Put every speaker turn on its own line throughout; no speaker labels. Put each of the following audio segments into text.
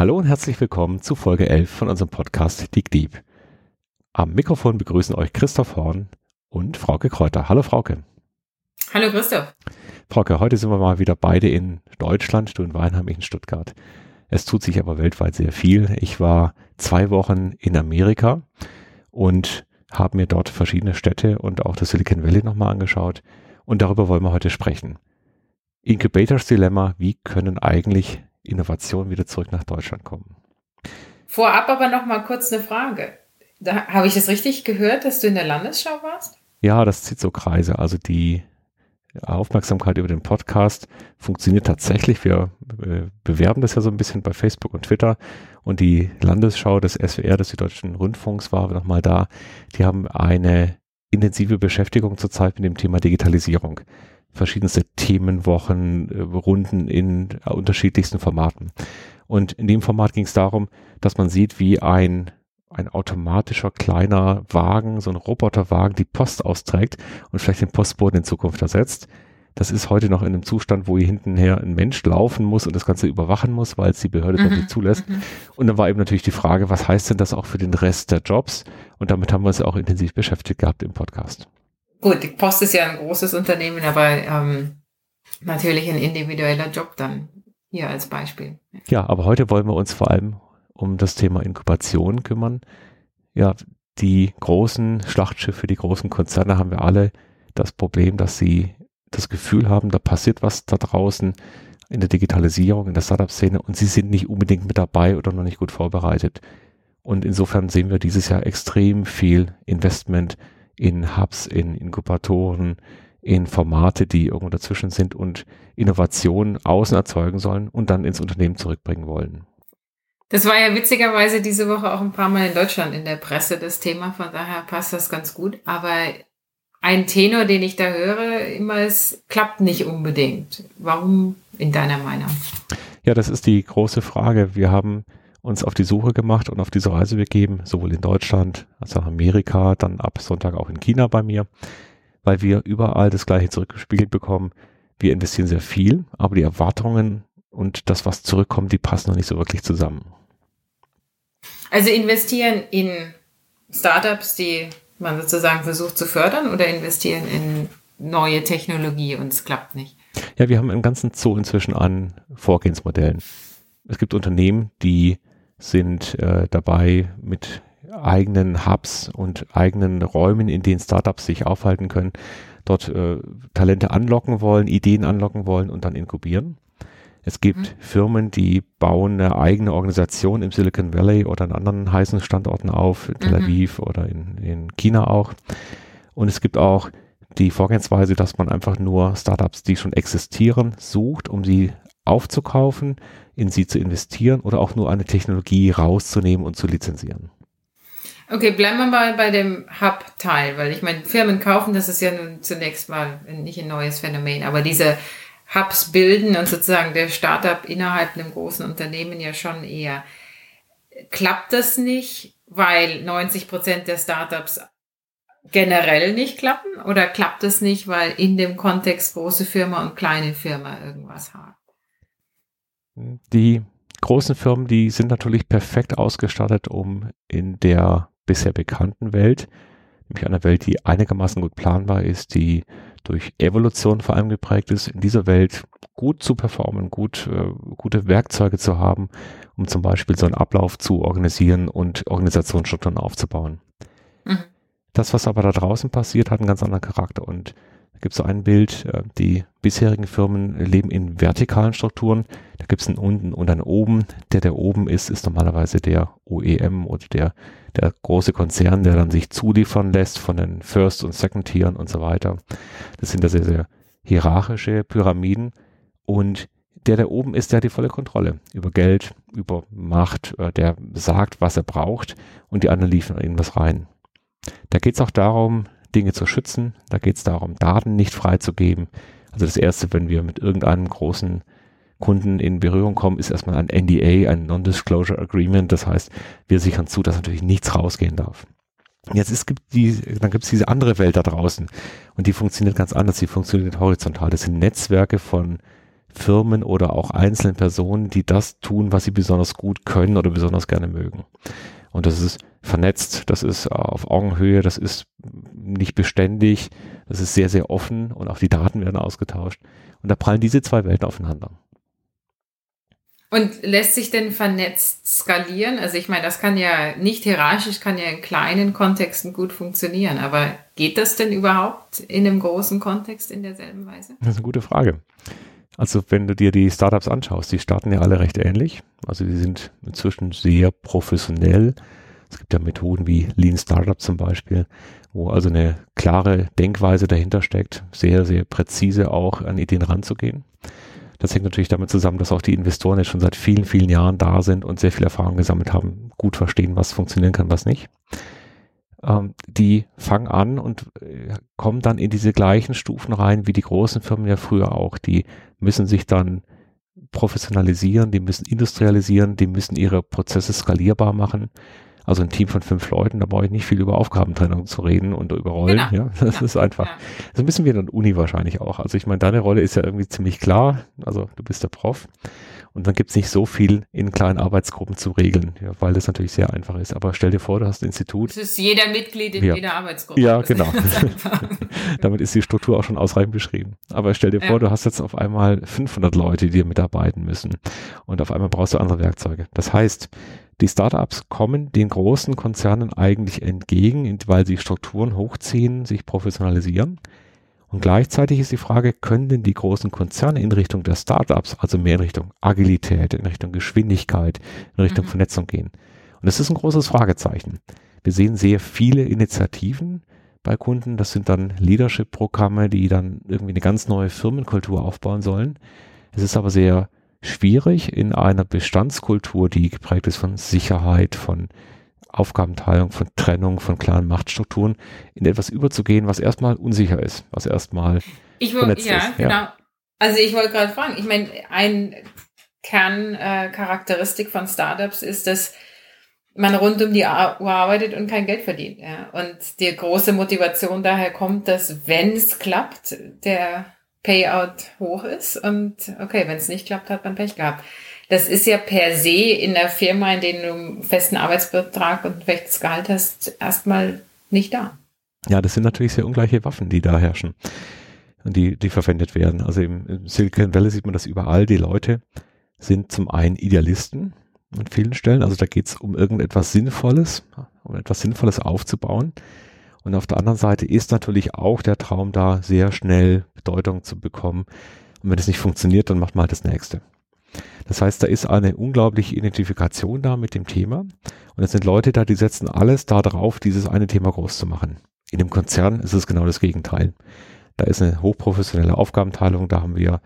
Hallo und herzlich willkommen zu Folge 11 von unserem Podcast Dig Deep. Am Mikrofon begrüßen euch Christoph Horn und Frauke Kräuter. Hallo Frauke.
Hallo Christoph.
Frauke, heute sind wir mal wieder beide in Deutschland, du in Weinheim, ich in Stuttgart. Es tut sich aber weltweit sehr viel. Ich war zwei Wochen in Amerika und habe mir dort verschiedene Städte und auch das Silicon Valley nochmal angeschaut. Und darüber wollen wir heute sprechen. Incubators Dilemma, wie können eigentlich Innovationen wieder zurück nach Deutschland kommen?
Vorab aber nochmal kurz eine Frage. Da, habe ich das richtig gehört, dass du in der Landesschau warst?
Ja, das zieht so Kreise. Also die Aufmerksamkeit über den Podcast funktioniert tatsächlich. Wir äh, bewerben das ja so ein bisschen bei Facebook und Twitter. Und die Landesschau des SWR, des Süddeutschen Rundfunks, war nochmal da. Die haben eine intensive Beschäftigung zurzeit mit dem Thema Digitalisierung. Verschiedenste Themenwochen, äh, Runden in unterschiedlichsten Formaten. Und in dem Format ging es darum, dass man sieht, wie ein ein automatischer kleiner Wagen, so ein Roboterwagen, die Post austrägt und vielleicht den Postboten in Zukunft ersetzt. Das ist heute noch in einem Zustand, wo hier hintenher ein Mensch laufen muss und das Ganze überwachen muss, weil es die Behörde mhm. nicht zulässt. Mhm. Und dann war eben natürlich die Frage, was heißt denn das auch für den Rest der Jobs? Und damit haben wir uns auch intensiv beschäftigt gehabt im Podcast.
Gut, die Post ist ja ein großes Unternehmen, aber ähm, natürlich ein individueller Job dann hier als Beispiel.
Ja, aber heute wollen wir uns vor allem um das Thema Inkubation kümmern. Ja, die großen Schlachtschiffe, die großen Konzerne haben wir alle das Problem, dass sie das Gefühl haben, da passiert was da draußen in der Digitalisierung, in der Startup-Szene und sie sind nicht unbedingt mit dabei oder noch nicht gut vorbereitet. Und insofern sehen wir dieses Jahr extrem viel Investment in Hubs, in Inkubatoren, in Formate, die irgendwo dazwischen sind und Innovationen außen erzeugen sollen und dann ins Unternehmen zurückbringen wollen.
Das war ja witzigerweise diese Woche auch ein paar Mal in Deutschland in der Presse das Thema, von daher passt das ganz gut. Aber ein Tenor, den ich da höre, immer es klappt nicht unbedingt. Warum in deiner Meinung?
Ja, das ist die große Frage. Wir haben uns auf die Suche gemacht und auf diese Reise begeben, sowohl in Deutschland als auch in Amerika, dann ab Sonntag auch in China bei mir, weil wir überall das gleiche zurückgespiegelt bekommen. Wir investieren sehr viel, aber die Erwartungen und das, was zurückkommt, die passen noch nicht so wirklich zusammen.
Also investieren in Startups, die man sozusagen versucht zu fördern oder investieren in neue Technologie und es klappt nicht?
Ja, wir haben einen ganzen Zoo inzwischen an Vorgehensmodellen. Es gibt Unternehmen, die sind äh, dabei mit eigenen Hubs und eigenen Räumen, in denen Startups sich aufhalten können, dort äh, Talente anlocken wollen, Ideen anlocken wollen und dann inkubieren. Es gibt mhm. Firmen, die bauen eine eigene Organisation im Silicon Valley oder an anderen heißen Standorten auf, in Tel mhm. Aviv mhm. oder in, in China auch. Und es gibt auch die Vorgehensweise, dass man einfach nur Startups, die schon existieren, sucht, um sie aufzukaufen, in sie zu investieren oder auch nur eine Technologie rauszunehmen und zu lizenzieren.
Okay, bleiben wir mal bei dem Hub-Teil, weil ich meine, Firmen kaufen, das ist ja nun zunächst mal nicht ein neues Phänomen, aber diese Hubs bilden und sozusagen der Startup innerhalb einem großen Unternehmen ja schon eher. Klappt das nicht, weil 90 Prozent der Startups generell nicht klappen? Oder klappt es nicht, weil in dem Kontext große Firma und kleine Firma irgendwas haben?
Die großen Firmen, die sind natürlich perfekt ausgestattet, um in der bisher bekannten Welt, nämlich einer Welt, die einigermaßen gut planbar ist, die durch Evolution vor allem geprägt ist, in dieser Welt gut zu performen, gut, äh, gute Werkzeuge zu haben, um zum Beispiel so einen Ablauf zu organisieren und Organisationsstrukturen aufzubauen. Das, was aber da draußen passiert, hat einen ganz anderen Charakter und gibt es so ein Bild, äh, die bisherigen Firmen leben in vertikalen Strukturen. Da gibt es einen unten und einen oben. Der, der oben ist, ist normalerweise der OEM oder der, der große Konzern, der dann sich zuliefern lässt von den First- und Second-Tieren und so weiter. Das sind da sehr, sehr hierarchische Pyramiden. Und der, der oben ist, der hat die volle Kontrolle über Geld, über Macht, äh, der sagt, was er braucht und die anderen liefern irgendwas rein. Da geht es auch darum, Dinge zu schützen. Da geht es darum, Daten nicht freizugeben. Also das Erste, wenn wir mit irgendeinem großen Kunden in Berührung kommen, ist erstmal ein NDA, ein Non-Disclosure Agreement. Das heißt, wir sichern zu, dass natürlich nichts rausgehen darf. Jetzt ist, gibt die, dann gibt es diese andere Welt da draußen und die funktioniert ganz anders. Die funktioniert horizontal. Das sind Netzwerke von Firmen oder auch einzelnen Personen, die das tun, was sie besonders gut können oder besonders gerne mögen. Und das ist vernetzt, das ist auf Augenhöhe, das ist nicht beständig, das ist sehr, sehr offen und auch die Daten werden ausgetauscht. Und da prallen diese zwei Welten aufeinander.
Und lässt sich denn vernetzt skalieren? Also ich meine, das kann ja nicht hierarchisch, kann ja in kleinen Kontexten gut funktionieren, aber geht das denn überhaupt in einem großen Kontext in derselben Weise?
Das ist eine gute Frage. Also wenn du dir die Startups anschaust, die starten ja alle recht ähnlich. Also die sind inzwischen sehr professionell. Es gibt ja Methoden wie Lean Startup zum Beispiel, wo also eine klare Denkweise dahinter steckt, sehr, sehr präzise auch an Ideen ranzugehen. Das hängt natürlich damit zusammen, dass auch die Investoren jetzt schon seit vielen, vielen Jahren da sind und sehr viel Erfahrung gesammelt haben, gut verstehen, was funktionieren kann, was nicht. Ähm, die fangen an und äh, kommen dann in diese gleichen Stufen rein wie die großen Firmen ja früher auch. Die müssen sich dann professionalisieren, die müssen industrialisieren, die müssen ihre Prozesse skalierbar machen. Also ein Team von fünf Leuten, da brauche ich nicht viel über Aufgabentrennung zu reden und über Rollen. Genau. Ja, das genau. ist einfach. Ja. So ein bisschen wie in der Uni wahrscheinlich auch. Also ich meine, deine Rolle ist ja irgendwie ziemlich klar. Also du bist der Prof. Und dann gibt es nicht so viel in kleinen Arbeitsgruppen zu regeln, ja, weil das natürlich sehr einfach ist. Aber stell dir vor, du hast ein Institut.
Das ist jeder Mitglied in
ja.
jeder Arbeitsgruppe.
Ja, genau. Damit ist die Struktur auch schon ausreichend beschrieben. Aber stell dir ja. vor, du hast jetzt auf einmal 500 Leute, die dir mitarbeiten müssen. Und auf einmal brauchst du andere Werkzeuge. Das heißt, die Startups kommen den großen Konzernen eigentlich entgegen, weil sie Strukturen hochziehen, sich professionalisieren. Und gleichzeitig ist die Frage, können denn die großen Konzerne in Richtung der Startups, also mehr in Richtung Agilität, in Richtung Geschwindigkeit, in Richtung mhm. Vernetzung gehen? Und das ist ein großes Fragezeichen. Wir sehen sehr viele Initiativen bei Kunden. Das sind dann Leadership-Programme, die dann irgendwie eine ganz neue Firmenkultur aufbauen sollen. Es ist aber sehr schwierig in einer Bestandskultur, die geprägt ist von Sicherheit, von Aufgabenteilung, von Trennung, von klaren Machtstrukturen, in etwas überzugehen, was erstmal unsicher ist, was erstmal
ich ja, ist. Ja, genau. Also ich wollte gerade fragen, ich meine, ein Kerncharakteristik äh, von Startups ist, dass man rund um die Uhr arbeitet und kein Geld verdient. Ja. Und die große Motivation daher kommt, dass wenn es klappt, der Payout hoch ist und okay, wenn es nicht klappt, hat man Pech gehabt. Das ist ja per se in der Firma, in der du einen festen Arbeitsbetrag und ein festes Gehalt hast, erstmal nicht da.
Ja, das sind natürlich sehr ungleiche Waffen, die da herrschen und die, die verwendet werden. Also im, im Silicon Valley sieht man das überall. Die Leute sind zum einen Idealisten an vielen Stellen. Also da geht es um irgendetwas Sinnvolles, um etwas Sinnvolles aufzubauen. Und auf der anderen Seite ist natürlich auch der Traum da, sehr schnell Bedeutung zu bekommen. Und wenn es nicht funktioniert, dann macht man halt das nächste. Das heißt, da ist eine unglaubliche Identifikation da mit dem Thema. Und es sind Leute da, die setzen alles da drauf, dieses eine Thema groß zu machen. In dem Konzern ist es genau das Gegenteil. Da ist eine hochprofessionelle Aufgabenteilung, da haben wir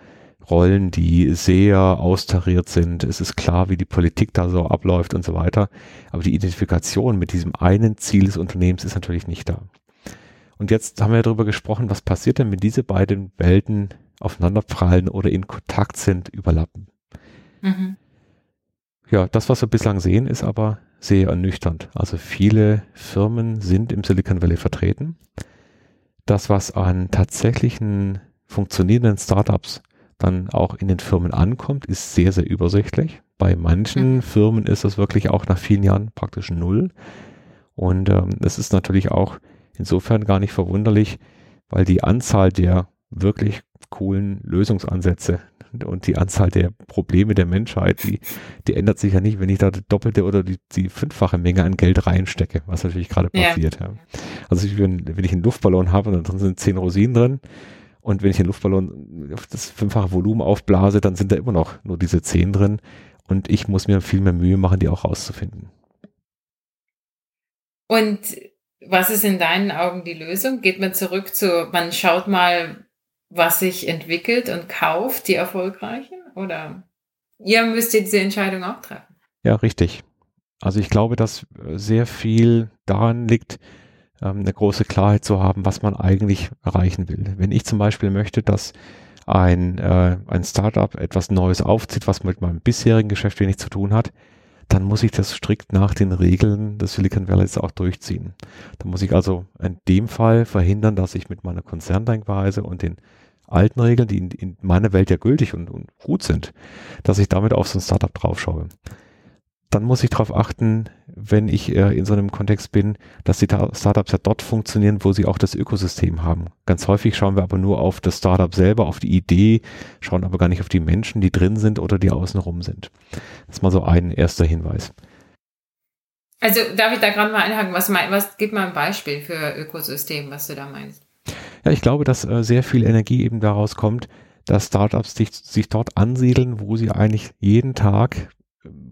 Rollen, die sehr austariert sind. Es ist klar, wie die Politik da so abläuft und so weiter. Aber die Identifikation mit diesem einen Ziel des Unternehmens ist natürlich nicht da. Und jetzt haben wir darüber gesprochen, was passiert denn, wenn diese beiden Welten aufeinanderprallen oder in Kontakt sind, überlappen. Mhm. Ja, das, was wir bislang sehen, ist aber sehr ernüchternd. Also viele Firmen sind im Silicon Valley vertreten. Das, was an tatsächlichen funktionierenden Startups dann auch in den Firmen ankommt, ist sehr, sehr übersichtlich. Bei manchen mhm. Firmen ist das wirklich auch nach vielen Jahren praktisch null. Und ähm, es ist natürlich auch insofern gar nicht verwunderlich, weil die Anzahl der wirklich coolen Lösungsansätze und die Anzahl der Probleme der Menschheit, die, die ändert sich ja nicht, wenn ich da die doppelte oder die, die fünffache Menge an Geld reinstecke, was natürlich gerade passiert. Ja. Ja. Also wenn, wenn ich einen Luftballon habe und dann sind zehn Rosinen drin, und wenn ich den Luftballon auf das fünffache Volumen aufblase, dann sind da immer noch nur diese zehn drin. Und ich muss mir viel mehr Mühe machen, die auch rauszufinden.
Und was ist in deinen Augen die Lösung? Geht man zurück zu, man schaut mal, was sich entwickelt und kauft die erfolgreichen? Oder ihr müsst diese Entscheidung auch treffen?
Ja, richtig. Also ich glaube, dass sehr viel daran liegt, ähm, eine große Klarheit zu haben, was man eigentlich erreichen will. Wenn ich zum Beispiel möchte, dass ein, äh, ein Startup etwas Neues aufzieht, was mit meinem bisherigen Geschäft wenig zu tun hat, dann muss ich das strikt nach den Regeln des Silicon Valleys auch durchziehen. Dann muss ich also in dem Fall verhindern, dass ich mit meiner Konzerndenkweise und den alten Regeln, die in, in meiner Welt ja gültig und, und gut sind, dass ich damit auf so ein Startup draufschaue dann muss ich darauf achten, wenn ich äh, in so einem Kontext bin, dass die Startups ja dort funktionieren, wo sie auch das Ökosystem haben. Ganz häufig schauen wir aber nur auf das Startup selber, auf die Idee, schauen aber gar nicht auf die Menschen, die drin sind oder die außenrum sind. Das ist mal so ein erster Hinweis.
Also darf ich da gerade mal einhaken, was, mein, was gib mal ein Beispiel für Ökosystem, was du da meinst?
Ja, ich glaube, dass äh, sehr viel Energie eben daraus kommt, dass Startups sich, sich dort ansiedeln, wo sie eigentlich jeden Tag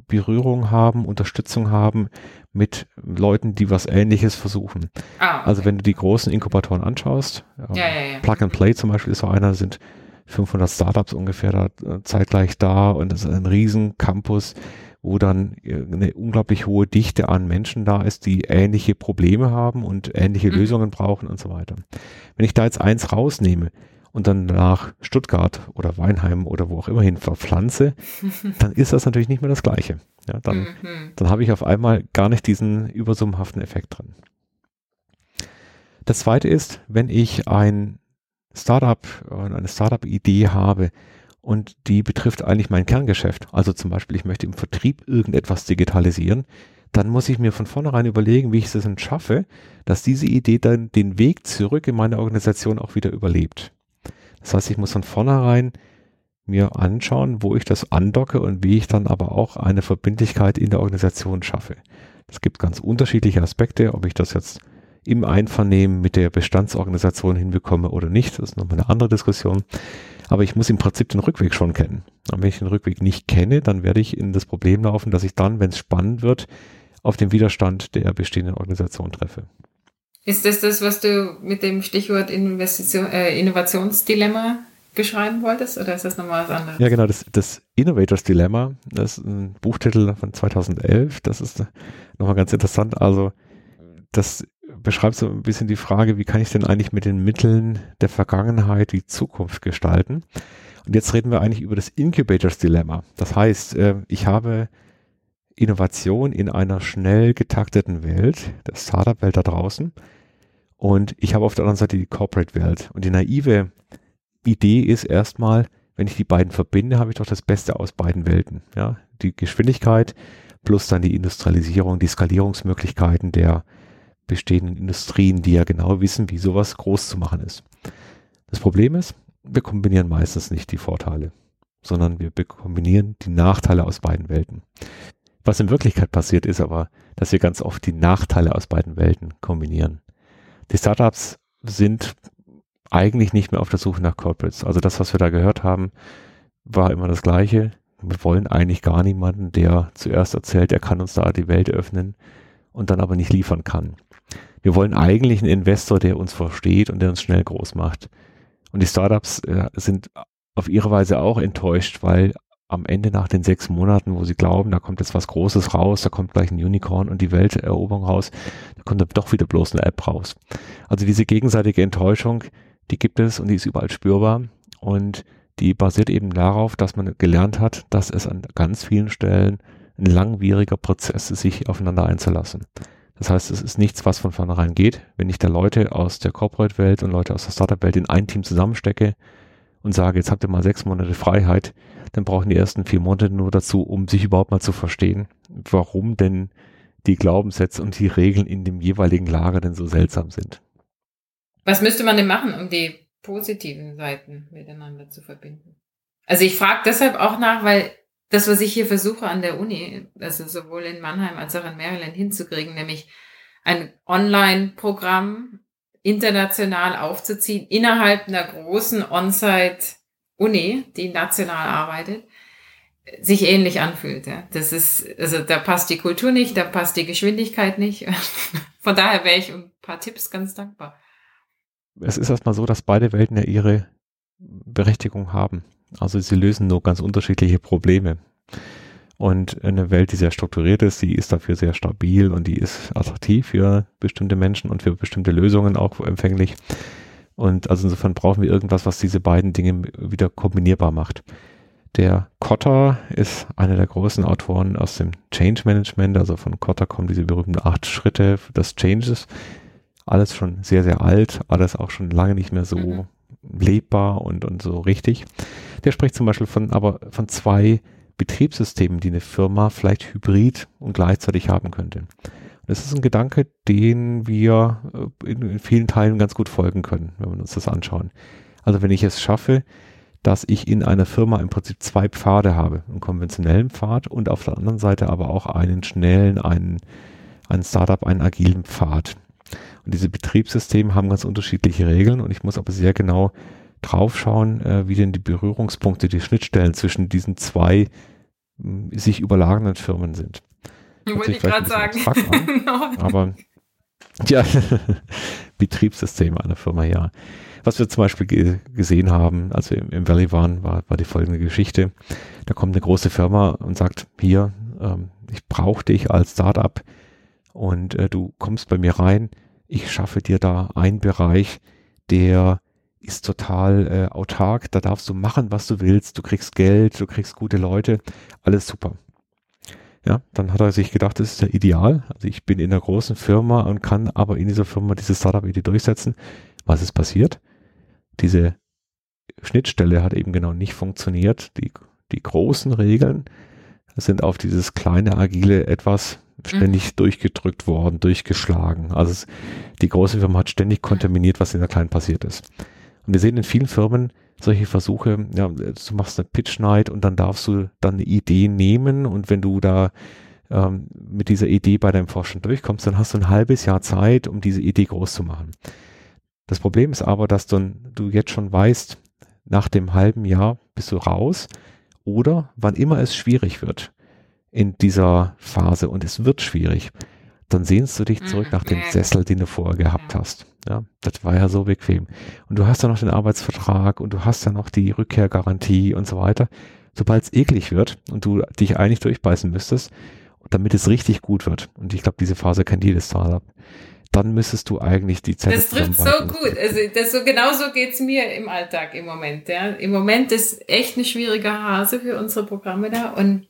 Berührung haben, Unterstützung haben mit Leuten, die was Ähnliches versuchen. Ah, okay. Also wenn du die großen Inkubatoren anschaust,
ja, ja, ja.
Plug and Play zum Beispiel ist so einer, sind 500 Startups ungefähr da äh, zeitgleich da und das ist ein riesen Campus, wo dann äh, eine unglaublich hohe Dichte an Menschen da ist, die ähnliche Probleme haben und ähnliche mhm. Lösungen brauchen und so weiter. Wenn ich da jetzt eins rausnehme, und dann nach Stuttgart oder Weinheim oder wo auch immer hin verpflanze, dann ist das natürlich nicht mehr das Gleiche. Ja, dann, mhm. dann habe ich auf einmal gar nicht diesen übersummenhaften Effekt drin. Das zweite ist, wenn ich ein Startup, eine Startup-Idee habe und die betrifft eigentlich mein Kerngeschäft, also zum Beispiel ich möchte im Vertrieb irgendetwas digitalisieren, dann muss ich mir von vornherein überlegen, wie ich es denn schaffe, dass diese Idee dann den Weg zurück in meine Organisation auch wieder überlebt. Das heißt, ich muss von vornherein mir anschauen, wo ich das andocke und wie ich dann aber auch eine Verbindlichkeit in der Organisation schaffe. Es gibt ganz unterschiedliche Aspekte, ob ich das jetzt im Einvernehmen mit der Bestandsorganisation hinbekomme oder nicht, das ist nochmal eine andere Diskussion. Aber ich muss im Prinzip den Rückweg schon kennen. Und wenn ich den Rückweg nicht kenne, dann werde ich in das Problem laufen, dass ich dann, wenn es spannend wird, auf den Widerstand der bestehenden Organisation treffe.
Ist das das, was du mit dem Stichwort Investition, äh, Innovationsdilemma beschreiben wolltest oder ist das nochmal was anderes?
Ja, genau, das, das Innovators Dilemma, das ist ein Buchtitel von 2011, das ist nochmal ganz interessant. Also, das beschreibt so ein bisschen die Frage, wie kann ich denn eigentlich mit den Mitteln der Vergangenheit die Zukunft gestalten? Und jetzt reden wir eigentlich über das Incubators Dilemma. Das heißt, äh, ich habe Innovation in einer schnell getakteten Welt, der Startup-Welt da draußen. Und ich habe auf der anderen Seite die Corporate-Welt. Und die naive Idee ist erstmal, wenn ich die beiden verbinde, habe ich doch das Beste aus beiden Welten. Ja, die Geschwindigkeit plus dann die Industrialisierung, die Skalierungsmöglichkeiten der bestehenden Industrien, die ja genau wissen, wie sowas groß zu machen ist. Das Problem ist, wir kombinieren meistens nicht die Vorteile, sondern wir kombinieren die Nachteile aus beiden Welten. Was in Wirklichkeit passiert ist aber, dass wir ganz oft die Nachteile aus beiden Welten kombinieren. Die Startups sind eigentlich nicht mehr auf der Suche nach Corporates. Also das, was wir da gehört haben, war immer das Gleiche. Wir wollen eigentlich gar niemanden, der zuerst erzählt, er kann uns da die Welt öffnen und dann aber nicht liefern kann. Wir wollen eigentlich einen Investor, der uns versteht und der uns schnell groß macht. Und die Startups äh, sind auf ihre Weise auch enttäuscht, weil am Ende nach den sechs Monaten, wo sie glauben, da kommt jetzt was Großes raus, da kommt gleich ein Unicorn und die Welteroberung raus, da kommt dann doch wieder bloß eine App raus. Also diese gegenseitige Enttäuschung, die gibt es und die ist überall spürbar und die basiert eben darauf, dass man gelernt hat, dass es an ganz vielen Stellen ein langwieriger Prozess sich aufeinander einzulassen. Das heißt, es ist nichts, was von vornherein geht. Wenn ich da Leute aus der Corporate-Welt und Leute aus der Startup-Welt in ein Team zusammenstecke und sage, jetzt habt ihr mal sechs Monate Freiheit, dann brauchen die ersten vier Monate nur dazu, um sich überhaupt mal zu verstehen, warum denn die Glaubenssätze und die Regeln in dem jeweiligen Lager denn so seltsam sind.
Was müsste man denn machen, um die positiven Seiten miteinander zu verbinden? Also ich frage deshalb auch nach, weil das, was ich hier versuche an der Uni, also sowohl in Mannheim als auch in Maryland hinzukriegen, nämlich ein Online-Programm international aufzuziehen innerhalb einer großen On-Site Uni, die national arbeitet, sich ähnlich anfühlt. Ja. Das ist, also da passt die Kultur nicht, da passt die Geschwindigkeit nicht. Von daher wäre ich ein paar Tipps ganz dankbar.
Es ist erstmal so, dass beide Welten ja ihre Berechtigung haben. Also sie lösen nur ganz unterschiedliche Probleme. Und eine Welt, die sehr strukturiert ist, die ist dafür sehr stabil und die ist attraktiv für bestimmte Menschen und für bestimmte Lösungen auch empfänglich. Und also insofern brauchen wir irgendwas, was diese beiden Dinge wieder kombinierbar macht. Der Kotter ist einer der großen Autoren aus dem Change Management. Also von Kotter kommen diese berühmten acht Schritte des Changes. Alles schon sehr, sehr alt, alles auch schon lange nicht mehr so mhm. Lebbar und, und so richtig. Der spricht zum Beispiel von, aber von zwei Betriebssystemen, die eine Firma vielleicht hybrid und gleichzeitig haben könnte. Das ist ein Gedanke, den wir äh, in, vielen Teilen ganz gut folgen können, wenn wir uns das anschauen. Also wenn ich es schaffe, dass ich in einer Firma im Prinzip zwei Pfade habe, einen konventionellen Pfad und auf der anderen Seite aber auch einen schnellen, einen, einen Startup, einen agilen Pfad. Und diese Betriebssysteme haben ganz unterschiedliche Regeln und ich muss aber sehr genau draufschauen, äh, wie denn die Berührungspunkte, die Schnittstellen zwischen diesen zwei mh, sich überlagernden Firmen sind.
Wollte ich gerade sagen.
An, aber ja, Betriebssystem einer Firma, ja. Was wir zum Beispiel ge gesehen haben, als wir im, im, Valley waren, war, war die folgende Geschichte. Da kommt eine große Firma und sagt, hier, ähm, ich brauche dich als Startup und äh, du kommst bei mir rein. Ich schaffe dir da einen Bereich, der ist total äh, autark. Da darfst du machen, was du willst. Du kriegst Geld, du kriegst gute Leute. Alles super. Ja, dann hat er sich gedacht, das ist ja ideal. Also ich bin in einer großen Firma und kann aber in dieser Firma diese Startup-Idee durchsetzen. Was ist passiert? diese Schnittstelle hat eben genau nicht funktioniert. Die, die großen Regeln sind auf dieses kleine, agile etwas ständig mhm. durchgedrückt worden, durchgeschlagen. Also es, die große Firma hat ständig mhm. kontaminiert, was in der kleinen passiert ist. Und wir sehen in vielen Firmen solche Versuche, ja, du machst eine Pitch Night und dann darfst du dann eine Idee nehmen und wenn du da ähm, mit dieser Idee bei deinem Forschen durchkommst, dann hast du ein halbes Jahr Zeit, um diese Idee groß zu machen. Das Problem ist aber, dass du, du jetzt schon weißt, nach dem halben Jahr bist du raus oder wann immer es schwierig wird in dieser Phase und es wird schwierig, dann sehnst du dich zurück mhm. nach dem Sessel, den du vorher gehabt hast. Ja, das war ja so bequem. Und du hast ja noch den Arbeitsvertrag und du hast ja noch die Rückkehrgarantie und so weiter. Sobald es eklig wird und du dich eigentlich durchbeißen müsstest, damit es richtig gut wird. Und ich glaube, diese Phase kennt jedes Startup dann müsstest du eigentlich die Zeit.
Das trifft so gut. Also das so genauso geht's mir im Alltag im Moment. Ja. Im Moment ist echt eine schwierige Hase für unsere Programme da und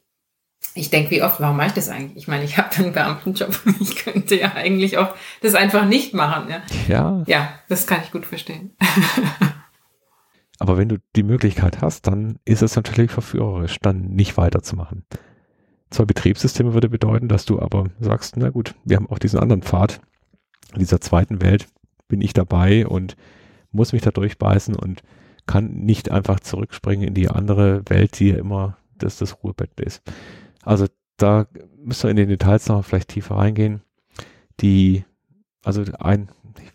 ich denke, wie oft, warum mache ich das eigentlich? Ich meine, ich habe einen Beamtenjob und ich könnte ja eigentlich auch das einfach nicht machen. Ja,
ja.
ja das kann ich gut verstehen.
aber wenn du die Möglichkeit hast, dann ist es natürlich verführerisch, dann nicht weiterzumachen. Zwei Betriebssysteme würde bedeuten, dass du aber sagst, na gut, wir haben auch diesen anderen Pfad, in dieser zweiten Welt bin ich dabei und muss mich da durchbeißen und kann nicht einfach zurückspringen in die andere Welt, die ja immer das, das Ruhebett ist. Also da müssen wir in den Details noch vielleicht tiefer reingehen. Die, also ein,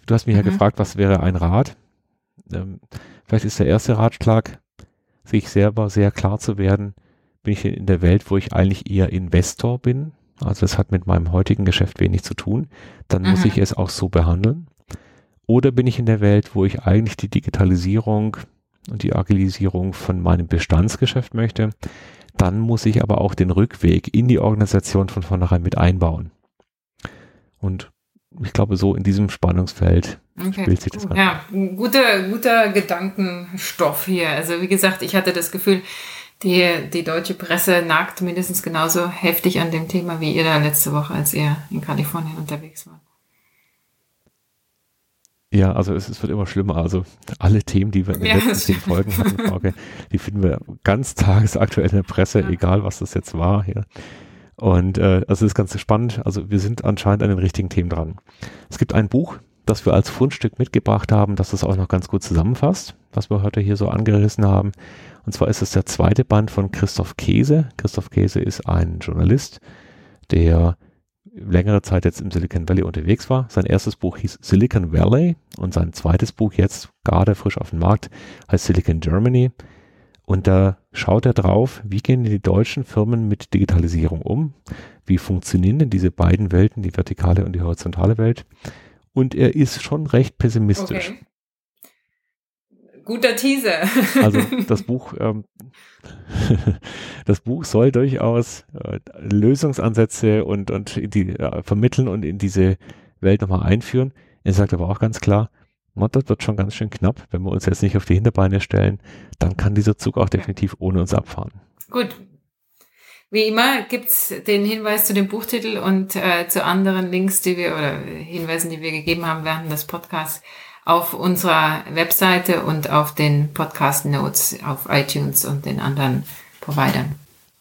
du hast mich mhm. ja gefragt, was wäre ein Rat? Ähm, vielleicht ist der erste Ratschlag, sich selber sehr klar zu werden, bin ich in der Welt, wo ich eigentlich eher Investor bin, also es hat mit meinem heutigen Geschäft wenig zu tun, dann mhm. muss ich es auch so behandeln. Oder bin ich in der Welt, wo ich eigentlich die Digitalisierung und die Agilisierung von meinem Bestandsgeschäft möchte, dann muss ich aber auch den Rückweg in die Organisation von vornherein mit einbauen. Und ich glaube, so in diesem Spannungsfeld okay. spielt sich das
an. Ja, guter, guter Gedankenstoff hier. Also wie gesagt, ich hatte das Gefühl, die, die deutsche Presse nagt mindestens genauso heftig an dem Thema wie ihr da letzte Woche, als ihr in Kalifornien unterwegs wart.
Ja, also es, es, wird immer schlimmer. Also alle Themen, die wir in den ja, letzten zehn Folgen hatten, Frage, die finden wir ganz tagesaktuell in der Presse, ja. egal was das jetzt war. Ja. Und äh, also es ist ganz spannend. Also wir sind anscheinend an den richtigen Themen dran. Es gibt ein Buch, das wir als Fundstück mitgebracht haben, das das auch noch ganz gut zusammenfasst, was wir heute hier so angerissen haben. Und zwar ist es der zweite Band von Christoph Käse. Christoph Käse ist ein Journalist, der längere Zeit jetzt im Silicon Valley unterwegs war. Sein erstes Buch hieß Silicon Valley und sein zweites Buch jetzt gerade frisch auf dem Markt heißt Silicon Germany. Und da schaut er drauf, wie gehen die deutschen Firmen mit Digitalisierung um? Wie funktionieren denn diese beiden Welten, die vertikale und die horizontale Welt? Und er ist schon recht pessimistisch. Okay
guter Teaser.
Also das Buch, ähm, das Buch soll durchaus äh, Lösungsansätze und, und die äh, vermitteln und in diese Welt nochmal einführen. Er sagt aber auch ganz klar, das wird schon ganz schön knapp. Wenn wir uns jetzt nicht auf die Hinterbeine stellen, dann kann dieser Zug auch definitiv ohne uns abfahren.
Gut. Wie immer gibt's den Hinweis zu dem Buchtitel und äh, zu anderen Links, die wir oder Hinweisen, die wir gegeben haben während des Podcasts auf unserer Webseite und auf den Podcast Notes auf iTunes und den anderen Providern.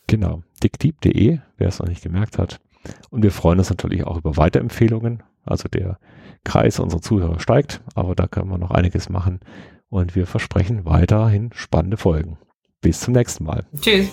Genau, dickdeep.de, wer es noch nicht gemerkt hat. Und wir freuen uns natürlich auch über Weiterempfehlungen. Also der Kreis unserer Zuhörer steigt, aber da können wir noch einiges machen. Und wir versprechen weiterhin spannende Folgen. Bis zum nächsten Mal.
Tschüss.